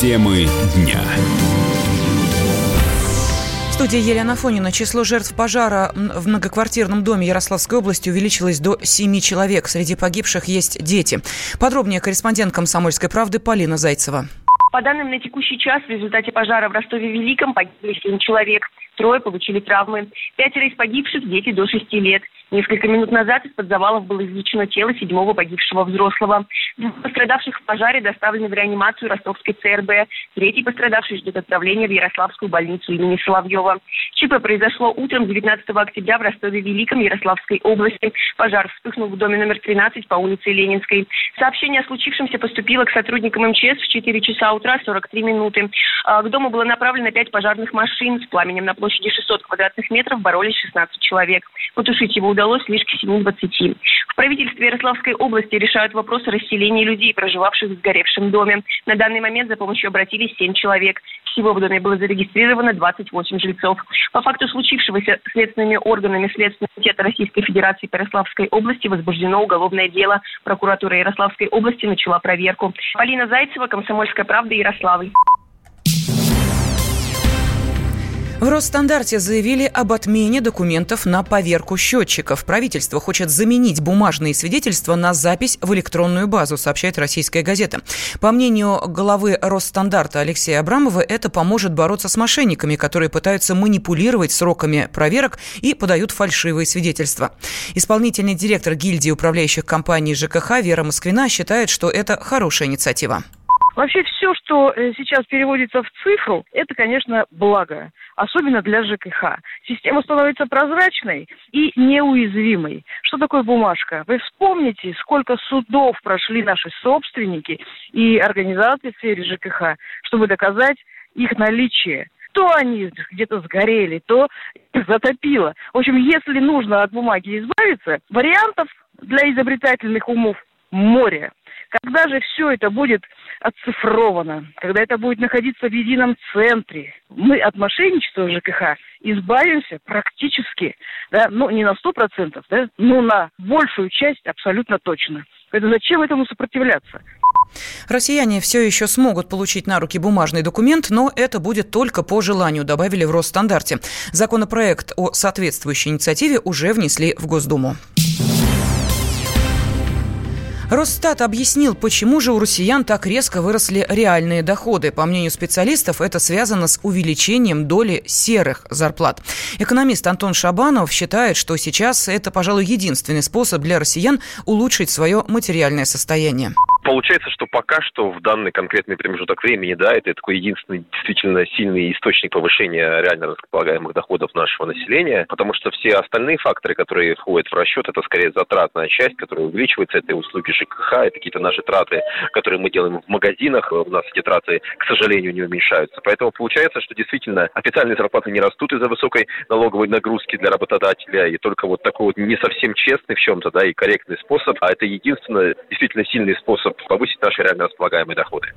Темы дня. В студии Елена Фонина. Число жертв пожара в многоквартирном доме Ярославской области увеличилось до 7 человек. Среди погибших есть дети. Подробнее корреспондент «Комсомольской правды» Полина Зайцева. По данным на текущий час, в результате пожара в Ростове-Великом погибли 7 человек. Трое получили травмы. Пятеро из погибших – дети до 6 лет. Несколько минут назад из-под завалов было извлечено тело седьмого погибшего взрослого. Двое пострадавших в пожаре доставлены в реанимацию ростовской ЦРБ. Третий пострадавший ждет отправления в Ярославскую больницу имени Соловьева. ЧП произошло утром 19 октября в Ростове-Великом Ярославской области. Пожар вспыхнул в доме номер 13 по улице Ленинской. Сообщение о случившемся поступило к сотрудникам МЧС в 4 часа утра 43 минуты. А, к дому было направлено 5 пожарных машин. С пламенем на площади 600 квадратных метров боролись 16 человек. Потушить его удалось лишь к 7.20. В правительстве Ярославской области решают вопрос о расселении людей, проживавших в сгоревшем доме. На данный момент за помощью обратились 7 человек. Всего в доме было зарегистрировано 28 жильцов. По факту случившегося следственными органами Следственного комитета Российской Федерации Ярославской области возбуждено уголовное дело. Прокуратура Ярославской области начала проверку. Полина Зайцева, Комсомольская правда, Ярославль. В Росстандарте заявили об отмене документов на поверку счетчиков. Правительство хочет заменить бумажные свидетельства на запись в электронную базу, сообщает российская газета. По мнению главы Росстандарта Алексея Абрамова, это поможет бороться с мошенниками, которые пытаются манипулировать сроками проверок и подают фальшивые свидетельства. Исполнительный директор гильдии управляющих компаний ЖКХ Вера Москвина считает, что это хорошая инициатива. Вообще все, что э, сейчас переводится в цифру, это, конечно, благо, особенно для ЖКХ. Система становится прозрачной и неуязвимой. Что такое бумажка? Вы вспомните, сколько судов прошли наши собственники и организации в сфере ЖКХ, чтобы доказать их наличие то они где-то сгорели, то затопило. В общем, если нужно от бумаги избавиться, вариантов для изобретательных умов море. Когда же все это будет оцифровано, когда это будет находиться в едином центре, мы от мошенничества в ЖКХ избавимся практически, да, ну не на сто процентов, да, но на большую часть абсолютно точно. Поэтому зачем этому сопротивляться? Россияне все еще смогут получить на руки бумажный документ, но это будет только по желанию, добавили в Росстандарте. Законопроект о соответствующей инициативе уже внесли в Госдуму. Росстат объяснил, почему же у россиян так резко выросли реальные доходы. По мнению специалистов, это связано с увеличением доли серых зарплат. Экономист Антон Шабанов считает, что сейчас это, пожалуй, единственный способ для россиян улучшить свое материальное состояние. Получается, что пока что в данный конкретный промежуток времени, да, это такой единственный действительно сильный источник повышения реально располагаемых доходов нашего населения, потому что все остальные факторы, которые входят в расчет, это скорее затратная часть, которая увеличивается, это услуги ЖКХ, это какие-то наши траты, которые мы делаем в магазинах, у нас эти траты, к сожалению, не уменьшаются. Поэтому получается, что действительно официальные зарплаты не растут из-за высокой налоговой нагрузки для работодателя, и только вот такой вот не совсем честный в чем-то, да, и корректный способ, а это единственный действительно сильный способ повысить наши реально располагаемые доходы.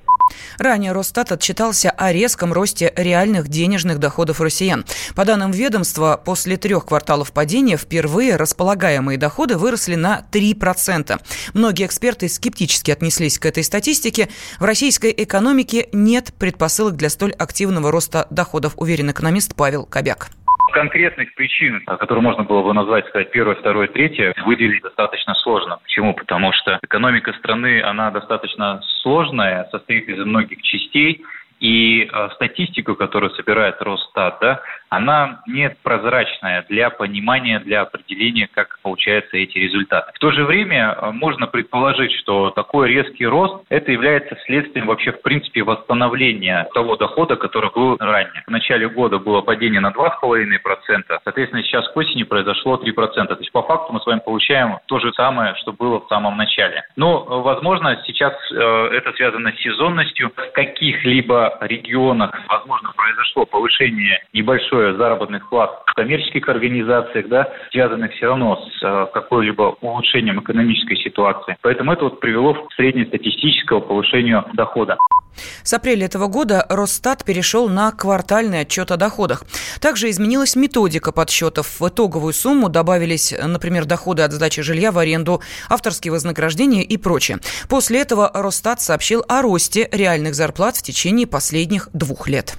Ранее Росстат отчитался о резком росте реальных денежных доходов россиян. По данным ведомства, после трех кварталов падения впервые располагаемые доходы выросли на 3%. Многие эксперты скептически отнеслись к этой статистике. В российской экономике нет предпосылок для столь активного роста доходов, уверен экономист Павел Кобяк конкретных причин, которые можно было бы назвать, сказать, первое, второе, третье, выделить достаточно сложно. Почему? Потому что экономика страны, она достаточно сложная, состоит из многих частей, и э, статистику, которую собирает Росстат, да, она не прозрачная для понимания, для определения, как получаются эти результаты. В то же время э, можно предположить, что такой резкий рост – это является следствием вообще, в принципе, восстановления того дохода, который был ранее. В начале года было падение на 2,5%, соответственно, сейчас к осени произошло 3%. То есть, по факту мы с вами получаем то же самое, что было в самом начале. Но, возможно, сейчас э, это связано с сезонностью. В каких-либо регионах, возможно, произошло повышение небольшое такое заработных плат в коммерческих организациях, да, связанных все равно с э, какой-либо улучшением экономической ситуации. Поэтому это вот привело к среднестатистическому повышению дохода. С апреля этого года Росстат перешел на квартальный отчет о доходах. Также изменилась методика подсчетов. В итоговую сумму добавились, например, доходы от сдачи жилья в аренду, авторские вознаграждения и прочее. После этого Росстат сообщил о росте реальных зарплат в течение последних двух лет.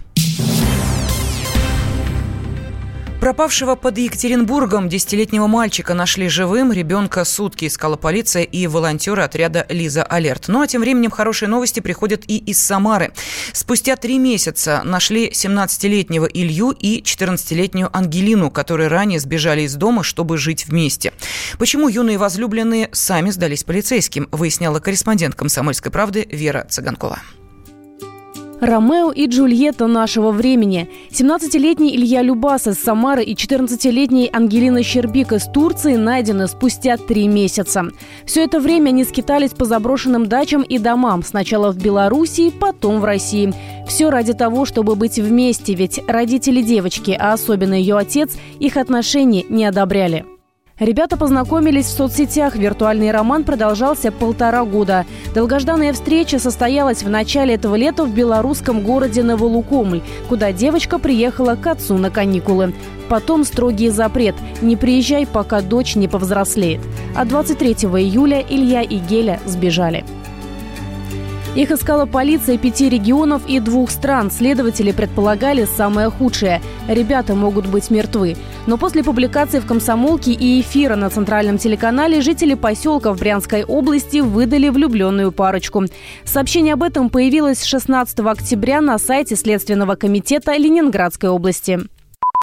Пропавшего под Екатеринбургом десятилетнего мальчика нашли живым. Ребенка сутки искала полиция и волонтеры отряда «Лиза Алерт». Ну а тем временем хорошие новости приходят и из Самары. Спустя три месяца нашли 17-летнего Илью и 14-летнюю Ангелину, которые ранее сбежали из дома, чтобы жить вместе. Почему юные возлюбленные сами сдались полицейским, выясняла корреспондент «Комсомольской правды» Вера Цыганкова. Ромео и Джульетта нашего времени. 17-летний Илья Любас из Самары и 14-летний Ангелина Щербик из Турции найдены спустя три месяца. Все это время они скитались по заброшенным дачам и домам. Сначала в Белоруссии, потом в России. Все ради того, чтобы быть вместе, ведь родители девочки, а особенно ее отец, их отношения не одобряли. Ребята познакомились в соцсетях. Виртуальный роман продолжался полтора года. Долгожданная встреча состоялась в начале этого лета в белорусском городе Новолукомль, куда девочка приехала к отцу на каникулы. Потом строгий запрет – не приезжай, пока дочь не повзрослеет. А 23 июля Илья и Геля сбежали. Их искала полиция пяти регионов и двух стран. Следователи предполагали самое худшее. Ребята могут быть мертвы. Но после публикации в «Комсомолке» и эфира на центральном телеканале жители поселка в Брянской области выдали влюбленную парочку. Сообщение об этом появилось 16 октября на сайте Следственного комитета Ленинградской области.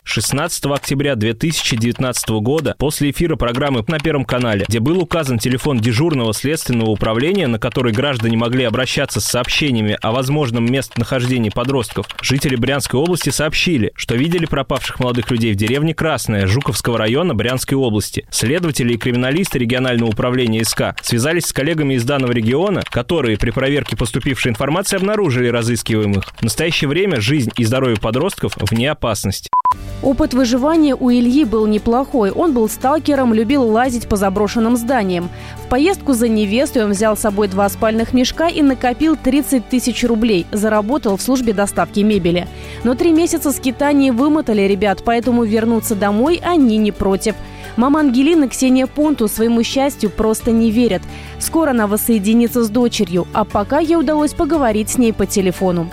16 октября 2019 года после эфира программы на Первом канале, где был указан телефон дежурного следственного управления, на который граждане могли обращаться с сообщениями о возможном местонахождении подростков, жители Брянской области сообщили, что видели пропавших молодых людей в деревне Красная Жуковского района Брянской области. Следователи и криминалисты регионального управления СК связались с коллегами из данного региона, которые при проверке поступившей информации обнаружили разыскиваемых. В настоящее время жизнь и здоровье подростков вне опасности. Опыт выживания у Ильи был неплохой. Он был сталкером, любил лазить по заброшенным зданиям. В поездку за невестой он взял с собой два спальных мешка и накопил 30 тысяч рублей. Заработал в службе доставки мебели. Но три месяца скитаний вымотали ребят, поэтому вернуться домой они не против. Мама Ангелины Ксения Понту своему счастью просто не верит. Скоро она воссоединится с дочерью, а пока ей удалось поговорить с ней по телефону.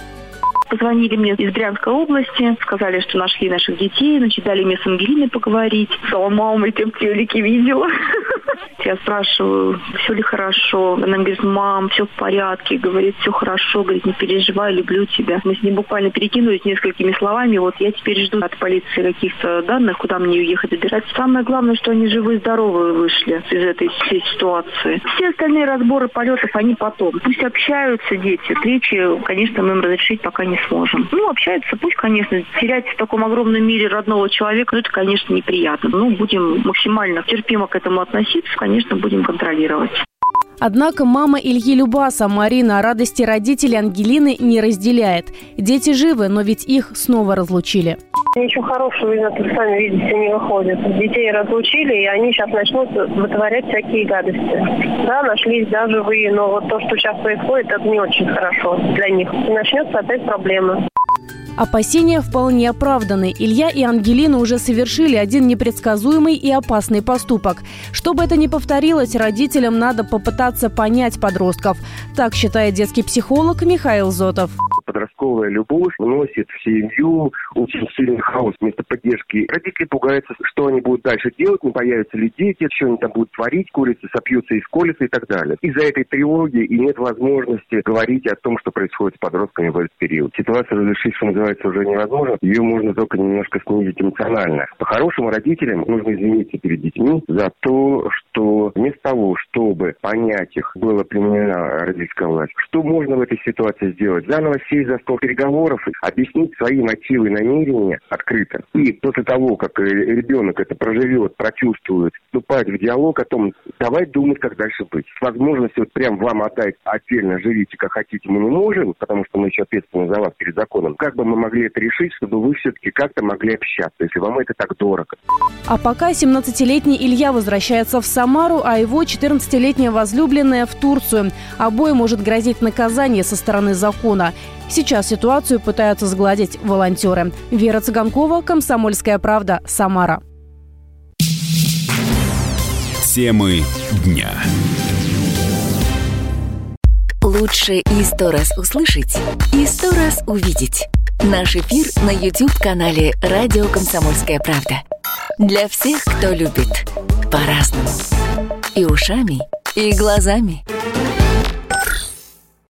Позвонили мне из Брянской области, сказали, что нашли наших детей, значит, дали мне с Ангелиной поговорить. Сказала, мама, в телеке видела. Я спрашиваю, все ли хорошо. Она говорит, мам, все в порядке. Говорит, все хорошо. Говорит, не переживай, люблю тебя. Мы с ней буквально перекинулись несколькими словами. Вот я теперь жду от полиции каких-то данных, куда мне уехать забирать. Самое главное, что они живы и здоровы вышли из этой всей ситуации. Все остальные разборы полетов, они потом. Пусть общаются дети. Встречи, конечно, мы им разрешить пока не сможем. Ну, общаются, пусть, конечно, терять в таком огромном мире родного человека, ну, это, конечно, неприятно. Ну, будем максимально терпимо к этому относиться, конечно, будем контролировать. Однако мама Ильи Любаса, Марина, радости родителей Ангелины не разделяет. Дети живы, но ведь их снова разлучили. Ничего хорошего из этого, сами видите, не выходит. Детей разлучили, и они сейчас начнут вытворять всякие гадости. Да, нашлись, да, живые, но вот то, что сейчас происходит, это не очень хорошо для них. И начнется опять проблемы. Опасения вполне оправданы. Илья и Ангелина уже совершили один непредсказуемый и опасный поступок. Чтобы это не повторилось, родителям надо попытаться понять подростков. Так считает детский психолог Михаил Зотов подростковая любовь вносит в семью очень сильный хаос вместо поддержки. Родители пугаются, что они будут дальше делать, не появятся ли дети, что они там будут творить, курицы сопьются из колеса и так далее. Из-за этой тревоги и нет возможности говорить о том, что происходит с подростками в этот период. Ситуация разрешить, что называется, уже невозможно. Ее можно только немножко снизить эмоционально. По-хорошему родителям нужно извиниться перед детьми за то, что вместо того, чтобы понять их, была применена родительская власть. Что можно в этой ситуации сделать? Заново сесть за стол переговоров, объяснить свои мотивы и намерения открыто. И после того, как ребенок это проживет, прочувствует, вступать в диалог о том, давай думать, как дальше быть. С возможностью вот прям вам отдать отдельно, живите как хотите, мы не можем, потому что мы еще ответственны за вас перед законом. Как бы мы могли это решить, чтобы вы все-таки как-то могли общаться, если вам это так дорого? А пока 17-летний Илья возвращается в Самару, а его 14-летняя возлюбленная в Турцию. Обоим может грозить наказание со стороны закона. Сейчас ситуацию пытаются сгладить волонтеры. Вера Цыганкова, «Комсомольская правда», Самара. Темы дня. Лучше и сто раз услышать, и сто раз увидеть. Наш эфир на YouTube-канале «Радио Комсомольская правда». Для всех, кто любит по-разному. И ушами, и глазами.